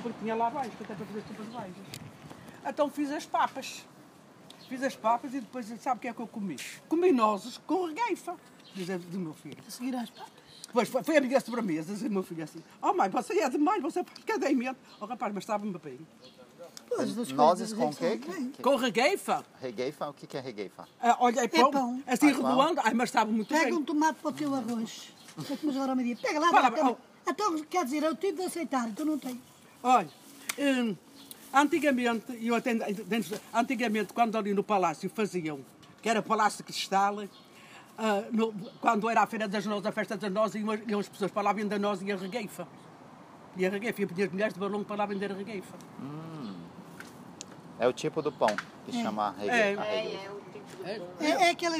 sopa que tinha lá abaixo, que até para fazer sopa de baixo. Então fiz as papas. Fiz as papas e depois, sabe o que é que eu comi? Comi nozes com regueifa, diz a- do meu filho. A seguir às patas. Depois foi, foi a minha sobremesa, diz o meu filho assim, oh mãe, você é demais, você faz cada mente. Oh rapaz, mas estava-me bem. Pois, das Nozes coisas com é quê? Com regueifa? Regueifa? O que que é regueifa? Ah, olha, é pão, pão. assim Ah, pão. redoando, ai, mas estava muito Pega bem. um tomate para o teu arroz. Como agora me Pega lá, Fala. Então, quer dizer, eu tive de aceitar, então não tenho. Olha, hum, antigamente, eu até, antigamente, quando ali no palácio faziam, que era Palácio de Cristal, ah, no- quando era a Feira das Nozes, a Festa das Nozes, iam, iam as pessoas para lá vender noz e a regueifa. E a regueifa, e as mulheres de balão para lá vender a regueifa. É o tipo do pão que chama regueifa. regueifa. É, é aquela.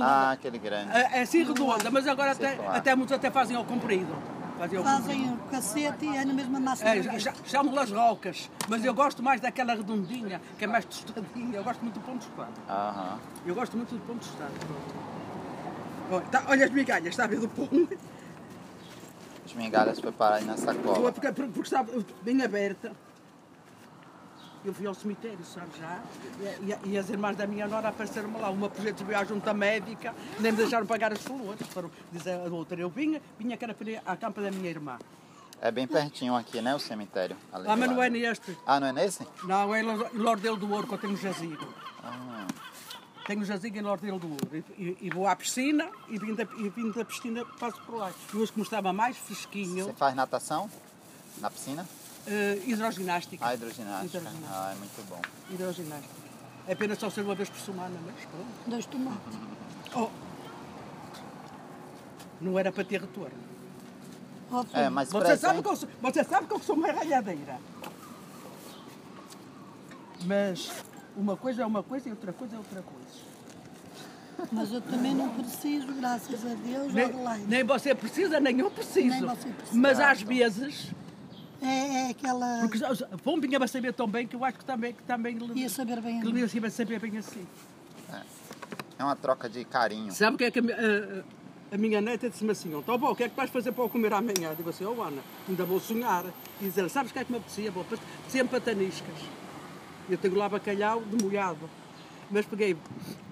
Ah, aquele grande. É, é assim redonda, mas agora até, até muitos até fazem ao comprido. Fazem o cacete e é na mesma massa. É, chamam-las rocas, mas eu gosto mais daquela redondinha, que é mais tostadinha. Eu gosto muito do pão tostado. Aham. Eu gosto muito do pão tostado. Olha, tá- olha as migalhas, está a ver do pão? As migalhas foi parar aí na sacola. Porque, porque estava bem aberta. Eu fui ao cemitério, sabe já? E, e- e as irmãs da minha nora apareceram lá. Uma de viagem junto à médica, nem me deixaram pagar as flores. Foram dizer a outra. Eu vinha, vinha que era para à campa da minha irmã. É bem pertinho aqui, né? O cemitério. Ah, mas não é neste. Ah, não é nesse? Não, é em Lor- em Lordelo do Ouro que eu tenho jazigo. Ah, Tenho jazigo em Lordelo do Ouro. E, e- e vou à piscina e vindo da, e vindo da piscina passo por lá. E hoje como estava mais fresquinho, você faz natação? Na piscina? Eh, hidroginástica. Ah, hidroginástica. Hidroginástica. Ah, é muito bom. Hidroginástica. É apenas só ser uma vez por semana, mas pronto. Dois tomates. Oh. Não era para ter retorno. Ó, É, mas Você presta, sabe, hein? que eu sou, você sabe que eu sou uma ralhadeira. Mas uma coisa é uma coisa e outra coisa é outra coisa. Mas eu também não preciso, graças a Deus, Nem, nem você precisa, nem eu preciso. Nem você precisa. Mas às vezes, É, é aquela. porque já- já- bom, vinha a saber tão bem que eu acho que também, que também lhe- Ia saber bem que ia saber bem assim. É uma troca de carinho. Sabe o que é que a, a- a minha neta disse-me assim, então bom, o que é que vais fazer para eu comer amanhã? Eu digo assim, oh Ana, ainda vou sonhar. E diz ela, sabes o que é que me apetecia? Bom, apetecia pataniscas. Eu tenho lá bacalhau de molhado. Mas peguei,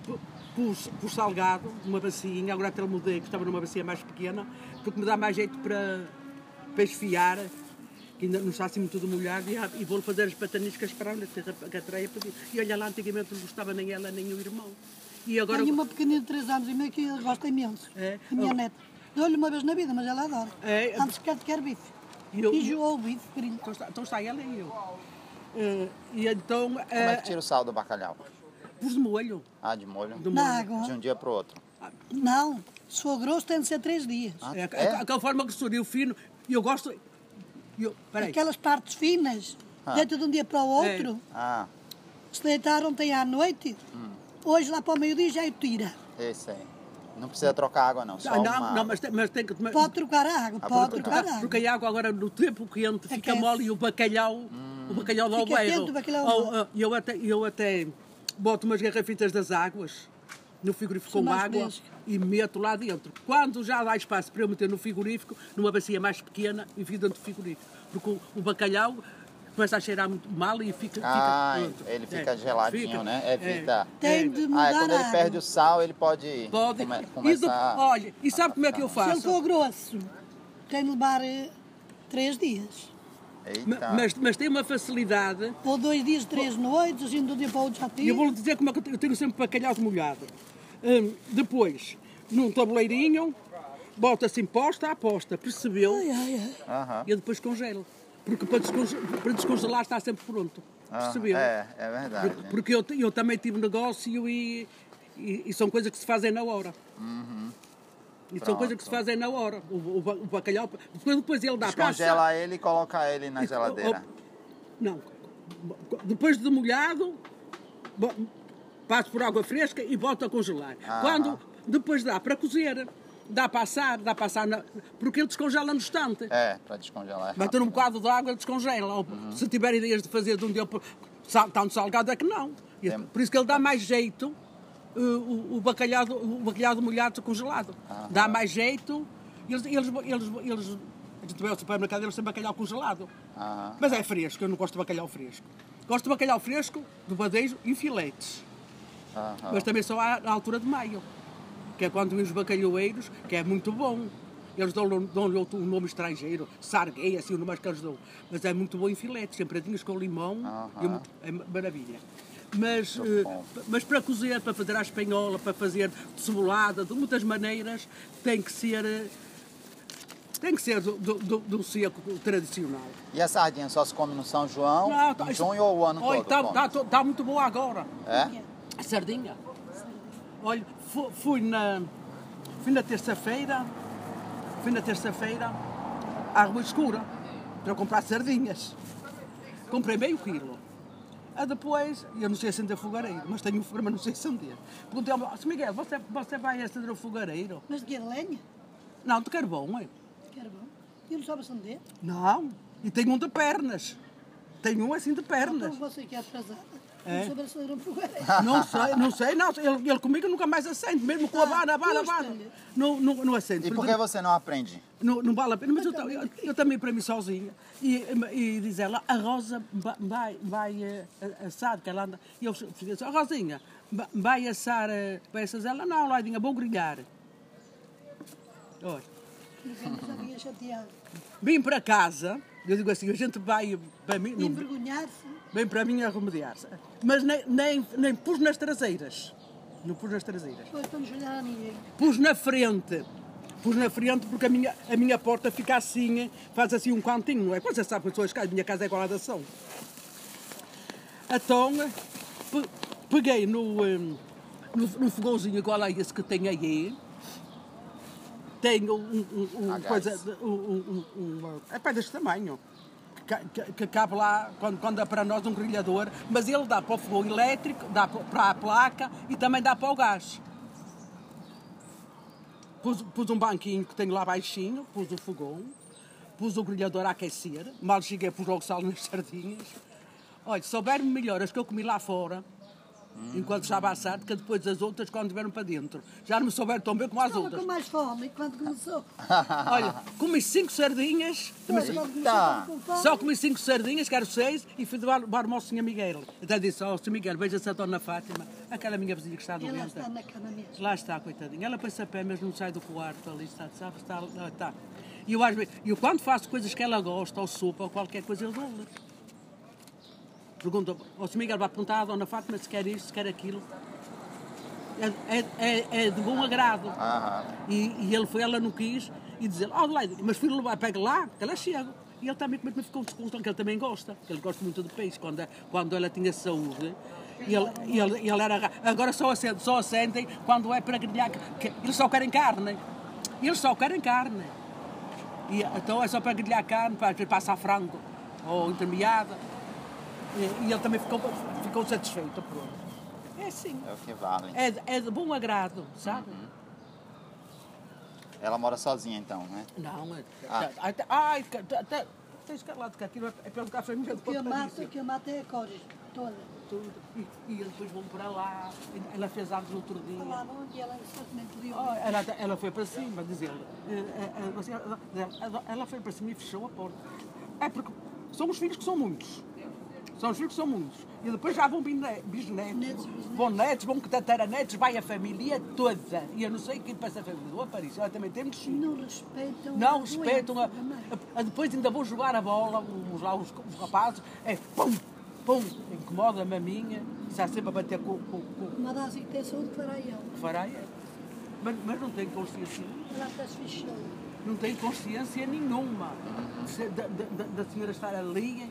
pu- pus, pus salgado, numa bacinha, agora até mudei, que estava numa bacia mais pequena, porque me dá mais jeito para, para esfiar, que ainda não está assim muito molhado, e, e vou fazer as pataniscas para que a- Treia pediu. E olha lá, antigamente não gostava nem ela, nem o irmão. E agora... Tenho uma pequenina de 3 anos e meio que gosta imenso. É? A minha Oh. neta. Dou-lhe uma vez na vida, mas ela adora. É. Antes quer, quer bife. E eu- Enjoou o bife, grilho. Então está, então está ela e eu. Eh, e então, Como é uh, que tira o sal do bacalhau? pus de molho. Ah, de molho? De Na molho. água. De um dia pro outro. Não, se for grosso tem de ser 3 dias. Ah, É, é? Aquela forma que sou fino. E eu gosto. Eu, peraí. Aquelas partes finas, Ah. deita de um dia para o É. outro. Ah, Se deitar ontem à noite, Hum. hoje lá para o meio-dia já o tira. esse aí. Não precisa trocar água, não. Só Ah, não, uma... não, mas tem, mas tem que tomar. Pode trocar a água, Ah, pode trocar Porque, água. porque a água agora no tempo quente fica Aquece. mole e o bacalhau. Hum. O bacalhau dá o Fica berro. quente, o bacalhau Ou, dá. ah, eu, até, eu até boto umas garrafitas das águas no frigorífico São com água e meto lá dentro. Quando já dá espaço para eu meter no frigorífico, numa bacia mais pequena, enfio dentro do frigorífico. Porque o, o bacalhau começa a cheirar muito mal e fica. Ah, fica ele fica É, geladinho, fica. né? É. Evita. Tem de Ah, mudar é quando ele perde o sal, ele pode Pode. come- E do- começar... olha, e sabe como é que eu Se ele faço? for grosso, tem de levar 3 dias. Eita. Mas, mas tem uma facilidade. Ou dois dias, três noites, assim de um dia para o outro já E tira. eu vou-lhe dizer como é que eu tenho- eu tenho sempre bacalhau de molhado. Hum, depois, num tabuleirinho, bota assim posta a posta, percebeu? Ai, ai, ai. Aham. E eu depois congelo. Porque para, desconge- para descongelar está sempre pronto. Ah, Percebeu? É, é verdade. Porque, porque eu, eu também tive negócio e, e, e são coisas que se fazem na hora. E são Pronto. coisas que se fazem na hora. O, o, o bacalhau, depois, depois ele dá para assar. Descongela ele e coloca ele na E- geladeira. oh, Não. Depois de molhado, passo por água fresca e volto a congelar. Ah. Quando depois dá para cozer, dá para assar, dá para assar, na- porque ele descongela no instante. É, para descongelar. é Vai ter um bocado de água, ele descongela. Ou, Se tiver ideias de fazer de um dia para tanto salgado é que não. E Tem- Por isso que ele dá mais jeito o, o bacalhau, o bacalhau de molhado congelado. Dá mais jeito. Eles, eles, eles, eles A gente vai ao supermercado eles têm bacalhau congelado. Aham. Mas é fresco, eu não gosto de bacalhau fresco. Gosto de bacalhau fresco, do badejo e filetes. aham. Mas também só à, à altura de maio. Que é quando vêm os bacalhoeiros, que é muito bom. Eles dão-lhe dão um nome estrangeiro, sarguei, assim o nome que eles dão. Mas é muito bom em filetes, tempradinhos com limão, é é maravilha. Mas, eh, mas para cozer, para fazer à espanhola, para fazer cebolada, de muitas maneiras, tem que ser, eh, tem que ser do, do, do, seco tradicional. E a sardinha só se come no São João, Não, tá- em junho ou o ano Olha, todo? Está tá, to- tá muito boa agora. É? A sardinha. Olha, fu- fui na, fui na terça-feira, fui na terça-feira à Rua Escura para comprar sardinhas. Comprei meio quilo. Ah, depois, eu não sei acender fogareiro, mas tenho um fogareiro, mas não sei acender. Perguntei ao meu, "Sr. Miguel, você, você vai acender o fogareiro? Mas de que lenha? Não, de carvão, é? Bom. E não sabe acender? Não, e tenho um de pernas. Tenho um assim de Então pernas. você que é atrasada. É? Não sabe acender um fogareiro. Não sei, não sei, não. Ele, ele comigo nunca mais acende, mesmo com a vara, a vara, a vara. custa-lhe. Não, não, não acende. E por que você não aprende? Não, não vale a pena, mas eu, eu, eu também para mim sozinha. E, e diz ela, a Rosa va- vai, vai eh, assar, que ela anda. E eu fiz assim, "Ó, Rosinha, va- vai assar, eh, vai assar ela? Não, Laidinha, vou grelhar. Olha, já vinha chateado. vim para casa, eu digo assim, a gente vai para mim, envergonhar-se. vem para mim a remediar-se. Mas nem, nem, nem pus nas traseiras. Não pus nas traseiras. Para não olhar a ninguém. Pus na frente. Pus na frente porque a minha, a minha porta fica assim, faz assim um cantinho, não é? Quando você sabe que pessoas, a minha casa é igual à da São. Então, pe- peguei no, hum, no, no fogãozinho igual a esse que tem aí. Tenho um, um, um A gás. coisa, um, um, é pá, deste tamanho. Que, que, que cabe lá, quando, quando é para nós, um grelhador. Mas ele dá para o fogão elétrico, dá pa- para a placa e também dá para o gás. Pus, pus um banquinho que tenho lá baixinho, pus o fogão, pus o grelhador a aquecer, mal cheguei, pus logo sal nas sardinhas. Olha, souberam melhor as que eu comi lá fora, enquanto estava a assar, que depois as outras quando vieram para dentro. Já não me souberam tão bem como as Estava outras. com mais fome quando começou. Olha, comi cinco sardinhas, começou, com fome. só comi cinco sardinhas, quero seis, e fui levar levar ao Sr. Miguel. Até disse, ó, Sr. Miguel, veja-se a Dona Fátima, aquela minha vizinha que está E ela doente. está na cama mesmo. Lá está, coitadinha. Ela pensa a pé, mas não sai do quarto ali, está, sabe? Está, está. E eu, às vezes, eu quando faço coisas que ela gosta, ou sopa, ou qualquer coisa, eu dou-lhe. Pergunta, o Sr. Miguel vai perguntar à Dona Fátima se quer isto, se quer aquilo. É, é, é, é de bom agrado. Aham. E, e ele foi, ela não quis, e dizer, ó, oh, mas levar, pega lá, que ela chega. E ele também também ficou descontente, que ele também gosta, que ele gosta muito de peixe, quando, quando ela tinha saúde. E ele, e ele, ele era. ra- Agora só acendem, só acendem quando é para grelhar, que eles só querem carne. Eles só querem carne. E, então é só para grelhar carne, para, para passar frango, ou intermeada. E, e ele também ficou, ficou satisfeito, pronto. É assim. É o que vale. É, de- é de bom agrado, sabe? Ela mora sozinha então, né? Não, é. Ah. Até, ai, até, até, tens que lá de cá, aquilo é é pelo café mesmo. O que eu mato, o que eu mato é a cores. Toda. Tudo. E, e eles depois vão para lá. Ela fez anos no outro dia. Falavam ela. Oh, ela, ela foi para cima, diz ele. Eh, eh, eh, ela- ela- Ela foi para cima e fechou a porta. É porque são os filhos que são muitos. São os filhos que são muitos. E depois já vão bisne- bisnetos, Netos, bisnetos. vão netos, vão tataranetos, vai a família toda. E eu não sei quem passa a família do Aparício. Ela também tem muitos filhos. Não respeitam. Não a respeitam. A, a- a- depois ainda vou jogar a bola, os, lá, os, os rapazes, é pum, pum, incomoda-me a minha, está sempre a bater com, com, com o Uma das que tem saúde fará fará é. Mas, mas não tem consciência, não tem consciência nenhuma da- da senhora estar ali.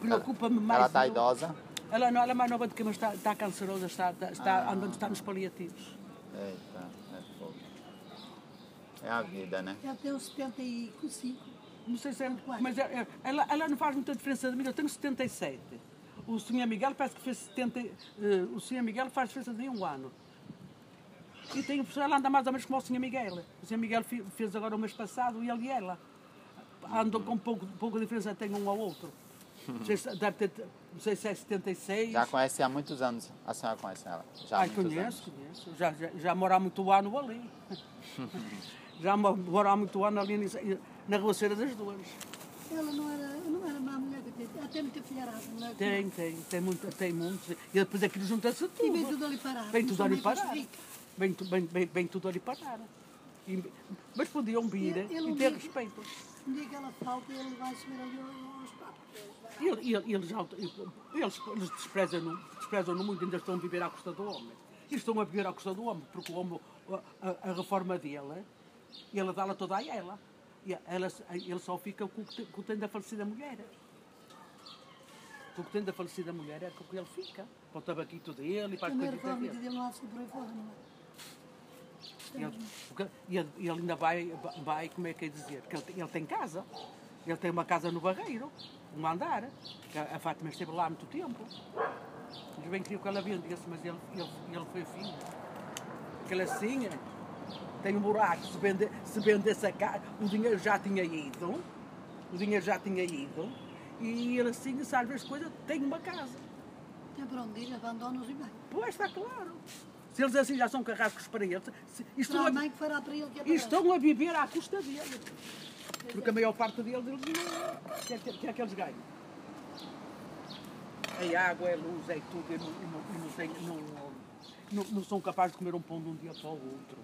Preocupa-me mais. Ela está idosa? Ela não, ela é mais nova do que eu, mas está, está cancerosa, está, está, está andando, está nos paliativos. Eita, é fogo. É a vida, né? Ela tem uns 75. Não sei se é, mas é- é- ela, ela não faz muita diferença de mim. Eu tenho 77. O senhor Miguel parece que fez 70. eh, o senhor Miguel faz diferença de um ano. E tem, ela anda mais ou menos como o senhor Miguel. O senhor Miguel fez agora o mês passado e ele e ela. Andam com pouco, pouca diferença, tem um ao outro. Não sei se, deve ter, não sei se é 76. Já conhece há muitos anos. A senhora conhece ela? Já há Ai, muitos conheço, conheço. Já, já, já moro há muito ano ali. já mo- moro há muito ano ali. na roceira das duas. Ela não era, não era má mulher, ela tem muita filharada, não é? Tem, tem, tem muito, tem muito. E depois aquilo junta-se tudo. E vem tudo ali parar. Vem tudo ali parar. Vem, tu- vem, vem, vem tudo ali parar. E- mas podiam vir Ele- ele e um ter dia- respeito. Um dia que ela falta, ele vai subir ali aos papos. Ele- ele- eles, eles, eles desprezam-no desprezam muito, ainda estão a viver à custa do homem. E estão a viver à custa do homem, porque o homem, a, a- a reforma dele, ele dá-la toda a ela. E ela, ele só fica com o que que tem da falecida mulher. Com o que tem da falecida mulher é com o que ele fica. Para o tabaquito dele e para as a coisas dele. dele não há de ser por aí fora, não é? E ele, porque- ele, ele ainda vai, vai, como é que é dizer? Que ele, ele tem casa. Ele tem uma casa no Barreiro, um andar. que A, a Fátima esteve lá há muito tempo. Eles bem queriam que ela vendesse, mas ele, ele, ele foi filho. Ele assim é, tem um buraco. Se, vende, se vendesse a casa, o dinheiro já tinha ido. O dinheiro já tinha ido. E ele assim, sabe as coisas, tem uma casa. Tem para onde ir, abandona-os e vai. Pois está claro. Se eles assim já são carrascos para eles, se, não a é- mãe que fará para ele que é para estão a viver à custa dele. Porque a maior parte deles, eles não. O que é que, eles ganham? É água, é luz, é tudo. E não, e não, não, não- são capazes de comer um pão de um dia para o outro.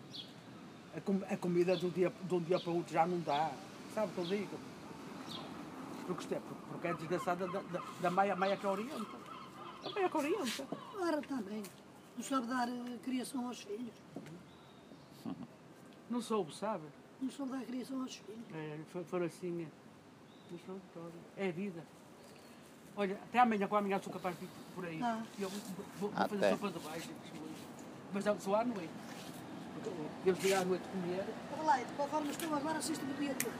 A, com- a comida de um, dia, de um dia para o outro já não dá. Sabe o que eu digo? Porque, isto é, porque, é desgraçada da, da, da Maia, Maia que orienta. A Maia que orienta. Ora, também. Não sabe dar eh, criação aos filhos. Não soube, sabe? Não sabe dar criação aos filhos. É, foi assim. é. Mas pronto, é a vida. Olha, até amanhã, com amanhã sou capaz de ir por aí. Ah. Eu vou, vou- fazer sopa de baixo. Mas é só à noite. Eles vêm à noite comer. Olha lá, de qual forma estou agora, assiste-me o dia todo.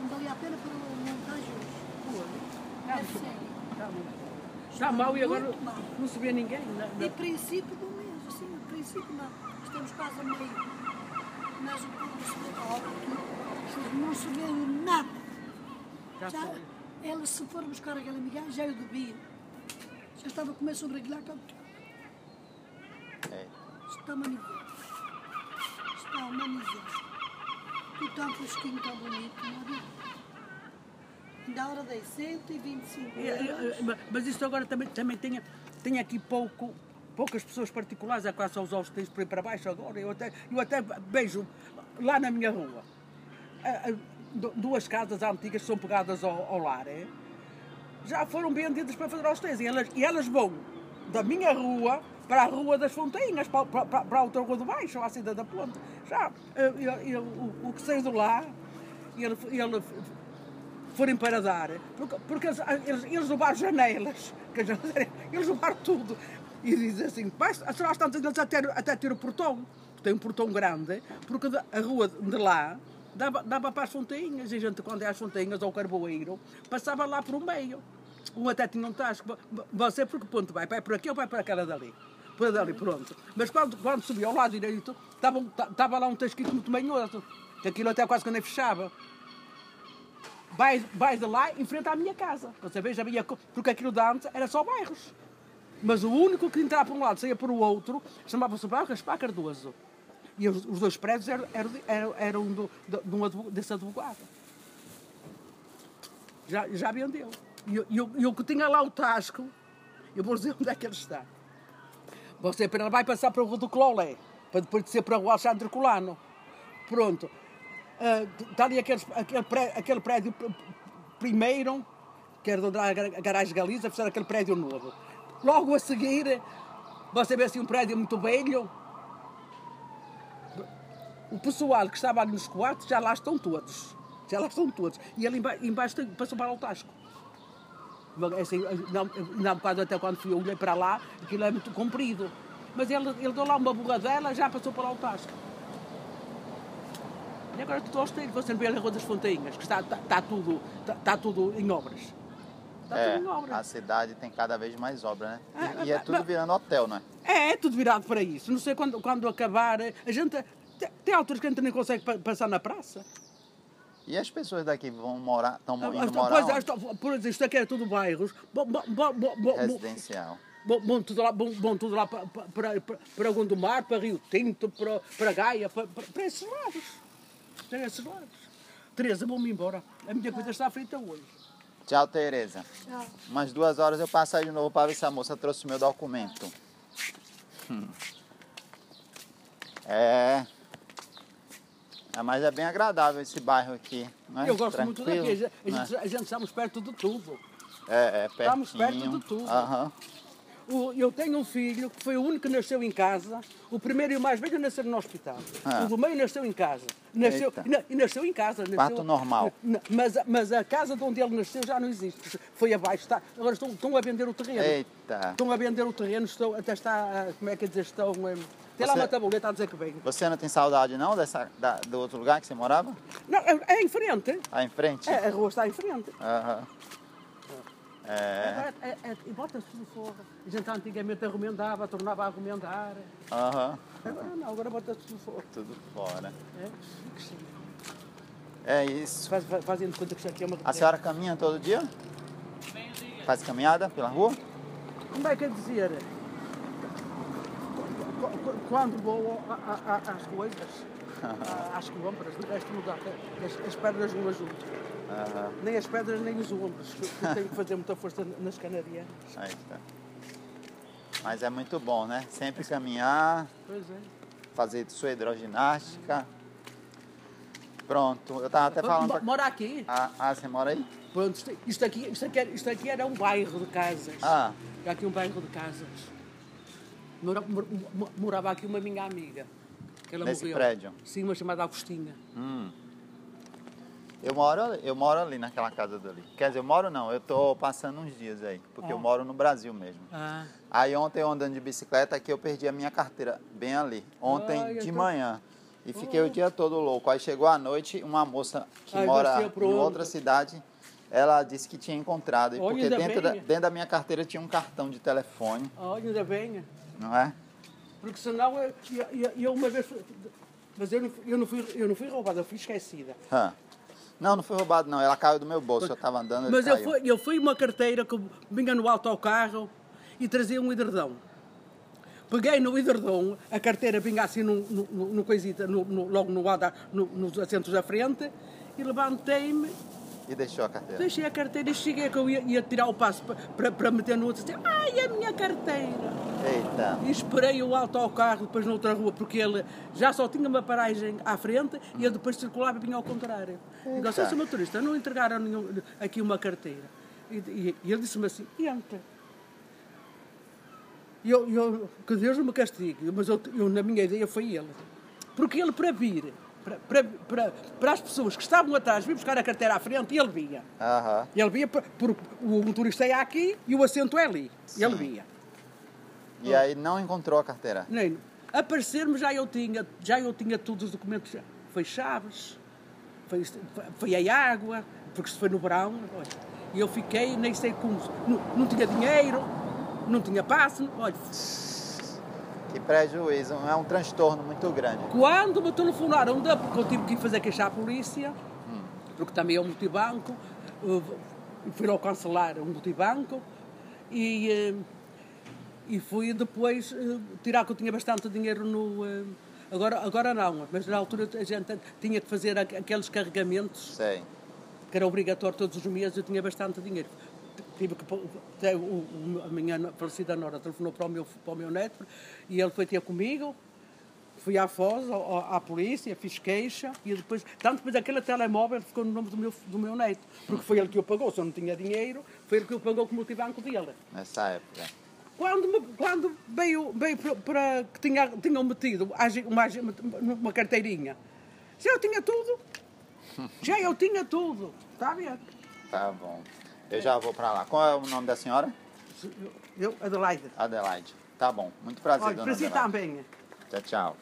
Não valia a pena para não estar juntos. Está É muito. Está muito mal. Está mal e agora Muito mal. não se vê ninguém. Na, De na, princípio do mês, assim, de princípio não. Estamos quase a meio. Mas o povo aqui, não se nada. já Já, elas se for buscar aquela migalha, já eu devia. Já estava a comer sobre aquilo cá. É. Está uma miséria. Está uma miséria. E tão fresquinho, tão bonito, não é? Da hora dei 125 É, é, euros. é, Mas isto agora também, também tem, tem aqui pouco, poucas pessoas particulares, é quase só os ovos que tens por aí para baixo agora. Eu até, eu até vejo lá na minha rua a- a- du- duas casas antigas são pegadas ao, ao lar, é? já foram vendidas para fazer hostéis e elas, e elas vão da minha rua para a Rua das Fontainhas, para, para, para a outra rua de baixo, à cidade da Ponte. Já, eu- eu- o, o que saiu de lá, ele, ele forem para dar, porque, porque eles, eles, eles roubaram janelas, eles roubaram tudo. E diz assim, será às tantas eles até, até ter o portão, tem um portão grande, porque a rua de lá dava, dava para as fontainhas, e a gente quando é às fontainhas ou carboeiro, passava lá por um meio. Um até tinha um tasco, "Vo- você por que ponto vai? Vai por aqui ou vai para aquela dali? Por dali, pronto. Mas quando, quando subiu ao lado direito, estava, lá um tasquito muito manhoso, que aquilo até quase que nem fechava vais, vais de lá em frente à minha casa. Você veja, porque aquilo de antes era só bairros. Mas o único que entrava por um lado saía por o outro chamava-se Bairro Gaspar Cardoso. E os, os dois prédios eram, eram, eram, do, de, um desse advogado. Já, já vendeu. E o que tinha lá o Tasco, eu vou dizer onde é que ele está. Você vai passar para a Rua do Clolé, para depois descer para Rua Alexandre Colano. Pronto. Ah, Está ali aqueles- aquele, pré- aquele prédio pr- primeiro, que era onde era a gar- a garagem Galiza, fizeram aquele prédio novo. Logo a seguir, você vê assim um prédio muito velho. O pessoal que estava ali nos quartos já lá estão todos. Já lá estão todos. E ali emba- embaixo passou para o Tasco. Assim, não, não, até quando fui, eu olhei para lá, aquilo é muito comprido. Mas ele, ele deu lá uma borradela, já passou para o Tasco. E agora estou aos teiros, você vê a Rua das Fontainhas, que está, está, está tudo, está, está tudo em obras. Está É, tudo em obras. a cidade tem cada vez mais obra, né? Ah, E, e é tudo virando hotel, né? É, é tudo virado para isso. Não sei quando, quando acabar. A gente. Tem, alturas que a gente nem consegue pa- passar na praça. E as pessoas daqui vão morar, estão indo ah, morar pois é, onde? por exemplo, isto aqui é tudo bairros. Residencial. bom, tudo lá, bom, bom tudo lá para, para, para, para Gondomar, para Rio Tinto, para, para Gaia, para, para, para esses lados. Para esses lados. Teresa, vou-me embora. A minha coisa está feita hoje. Tchau, Tereza. Tchau. Umas duas horas eu passo aí de novo para ver se a moça trouxe o meu documento. Hum. É. é. Mas é bem agradável esse bairro aqui. Não é? Eu gosto muito Tranquilo, daqui. A gente, é? gente, a gente estamos perto de tudo. É, é pertinho. Estamos perto de tudo. Aham. O- eu tenho um filho que foi o único que nasceu em casa. O primeiro e o mais velho nasceram no hospital. Ah. O do meio nasceu em casa. Nasceu, e na- e nasceu em casa. Nasceu, Parto normal. Na- Mas, a- mas a casa de onde ele nasceu já não existe. Foi abaixo. Está, agora estão, estão a vender o terreno. Eita. Estão a vender o terreno. Estão, até está, ah, como é que é dizer, estão... eh, Tem lá uma tabuleta a dizer que vem. Você não tem saudade não dessa, da- do outro lugar que você morava? Não, é, é em frente. Aí em frente? É, a rua está em frente. Aham. É. Agora, é, é, e bota-se tudo fora. A gente antigamente argumentava, tornava a argumentar. Aham. Agora não, agora bota-se tudo fora. Tudo fora. É, que sim. É isso. Faz, faz- fazendo conta que isso aqui é uma A senhora caminha todo dia? Faz caminhada pela rua? Como é que é dizer? Qu- qu- Quando vou às coisas, às compras, de resto dá. As, as pedras não ajudam. Aham. Nem as pedras, nem os ombros. tenho que fazer muita força nas canarianas. Aí está. Mas é muito bom, né? Sempre caminhar, Pois é. fazer sua hidroginástica. Pronto, eu tava até falando. Pra... Mora aqui. Ah, ah, você mora aí? Pronto, isto, aqui, isto, aqui, era- isto aqui era um bairro de casas. Ah, Era aqui um bairro de casas. Mora- mor- mo- Morava aqui uma minha amiga. Que ela Nesse morreu. prédio? Sim, uma chamada Agostinha. hum. Eu moro, eu moro ali naquela casa dali. Quer dizer, eu moro não, eu tô passando uns dias aí, porque eu Ah. moro no Brasil mesmo. Ah. Aí ontem eu andando de bicicleta aqui eu perdi a minha carteira bem ali. Ontem Ai, de tô- manhã. E fiquei o dia todo louco. Aí chegou à noite, uma moça que Ai, mora em outra cidade, ela disse que tinha encontrado. Olha, porque dentro da, bem. dentro da minha carteira tinha um cartão de telefone, Olha, ainda bem. não é? Porque senão eu, eu, eu- uma vez. Mas eu não, fui- eu, não fui, eu não fui roubada, eu fui esquecida. Hã. Não, não foi roubado não. Ela caiu do meu bolso. Eu tava andando, Mas eu caiu. fui, eu fui uma carteira que vinha no autocarro e trazia um hidredão. Peguei no hidredão, a carteira vinha assim no, no, no, coisita, no, no- logo no, no, nos assentos da frente e levantei-me, E deixou a carteira. deixei a carteira e cheguei que eu ia, ia tirar o passo pa- para, para meter no outro. Disse, Ai, a minha carteira! Eita. E esperei o autocarro depois noutra rua, porque ele já só tinha uma paragem à frente e ele depois circulava e vinha ao contrário. Digo, Eita. seu motorista, não entregaram nenhum- aqui uma carteira. E, e- e ele disse-me assim, entra. E eu, eu, que Deus me castigue, mas eu, eu, na minha ideia foi ele. Porque ele, para vir, para, para, para, para as pessoas que estavam atrás, vir buscar a carteira à frente, ele via. Aham. Ele via, por, por- o motorista é aqui e o assento é ali. Ele via. E aí não encontrou a carteira. Nem. Aparecer-me já eu tinha, já eu tinha todos os documentos. Foi chaves, foi, foi a água, porque se foi no verão. E eu fiquei, nem sei como. Não, não tinha dinheiro, não tinha passe. Olha, Que prejuízo. É um transtorno muito grande. quando me telefonaram, da- porque eu tive que fazer queixar à polícia, porque também é um multibanco, fui lá cancelar um multibanco e, eh, e fui depois eh, tirar que eu tinha bastante dinheiro no. eh, Agora, agora não, mas na altura a gente tinha que fazer aqu- aqueles carregamentos Sei. que era obrigatório todos os meses, eu tinha bastante dinheiro. Tive que, o- a minha falecida Nora telefonou para o, meu, para o meu neto e ele foi ter comigo. Fui à Foz, ao- à polícia, fiz queixa e depois, tanto depois aquele telemóvel ficou no nome do meu, do meu neto, porque foi ele que o pagou, se eu não tinha dinheiro, foi ele que o pagou com o multibanco dele. Nessa época. Quando, me- quando veio, veio para, que tinha, tinham metido uma, uma carteirinha, já eu tinha tudo. Já eu tinha tudo. Está a ver? Tá bom. Eu já vou pra lá. Qual é o nome da senhora? Eu, Adelaide. Adelaide. Tá bom. Muito prazer, Olha, dona para Adelaide. também. Tchau, tchau.